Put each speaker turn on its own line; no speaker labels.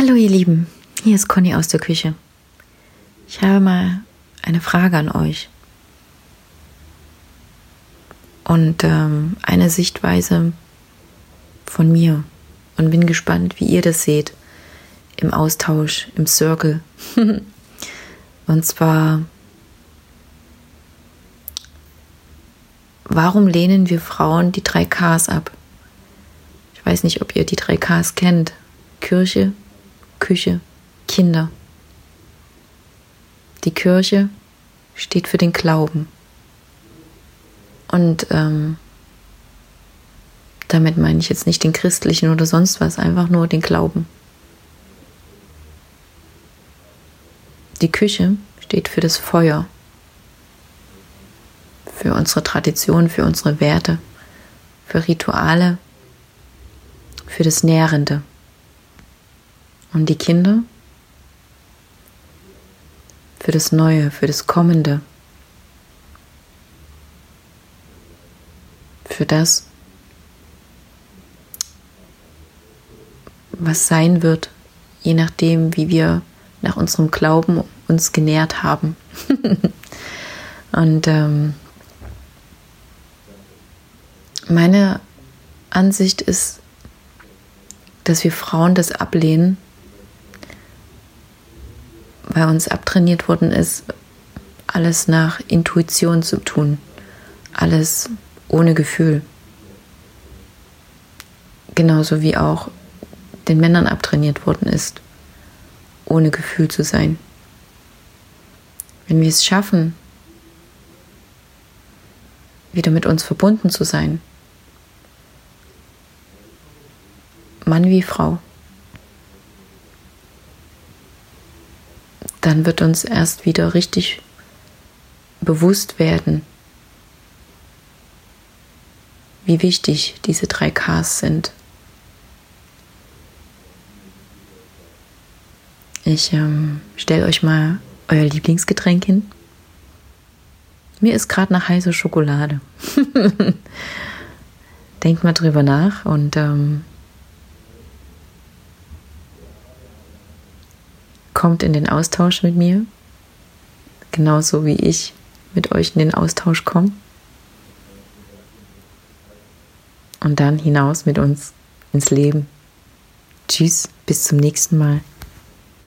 Hallo ihr Lieben, hier ist Conny aus der Küche. Ich habe mal eine Frage an euch. Und ähm, eine Sichtweise von mir. Und bin gespannt, wie ihr das seht. Im Austausch, im Circle. Und zwar, warum lehnen wir Frauen die drei Ks ab? Ich weiß nicht, ob ihr die drei Ks kennt. Kirche, Küche, Kinder. Die Kirche steht für den Glauben. Und ähm, damit meine ich jetzt nicht den christlichen oder sonst was, einfach nur den Glauben. Die Küche steht für das Feuer, für unsere Tradition, für unsere Werte, für Rituale, für das Nährende. Und die Kinder für das Neue, für das Kommende, für das, was sein wird, je nachdem, wie wir nach unserem Glauben uns genährt haben. Und ähm, meine Ansicht ist, dass wir Frauen das ablehnen, weil uns abtrainiert worden ist, alles nach Intuition zu tun, alles ohne Gefühl. Genauso wie auch den Männern abtrainiert worden ist, ohne Gefühl zu sein. Wenn wir es schaffen, wieder mit uns verbunden zu sein, Mann wie Frau, dann wird uns erst wieder richtig bewusst werden, wie wichtig diese drei Ks sind. Ich ähm, stelle euch mal euer Lieblingsgetränk hin. Mir ist gerade nach heißer Schokolade. Denkt mal drüber nach und ähm, kommt in den Austausch mit mir, genauso wie ich mit euch in den Austausch komme. Und dann hinaus mit uns ins Leben. Tschüss, bis zum nächsten Mal.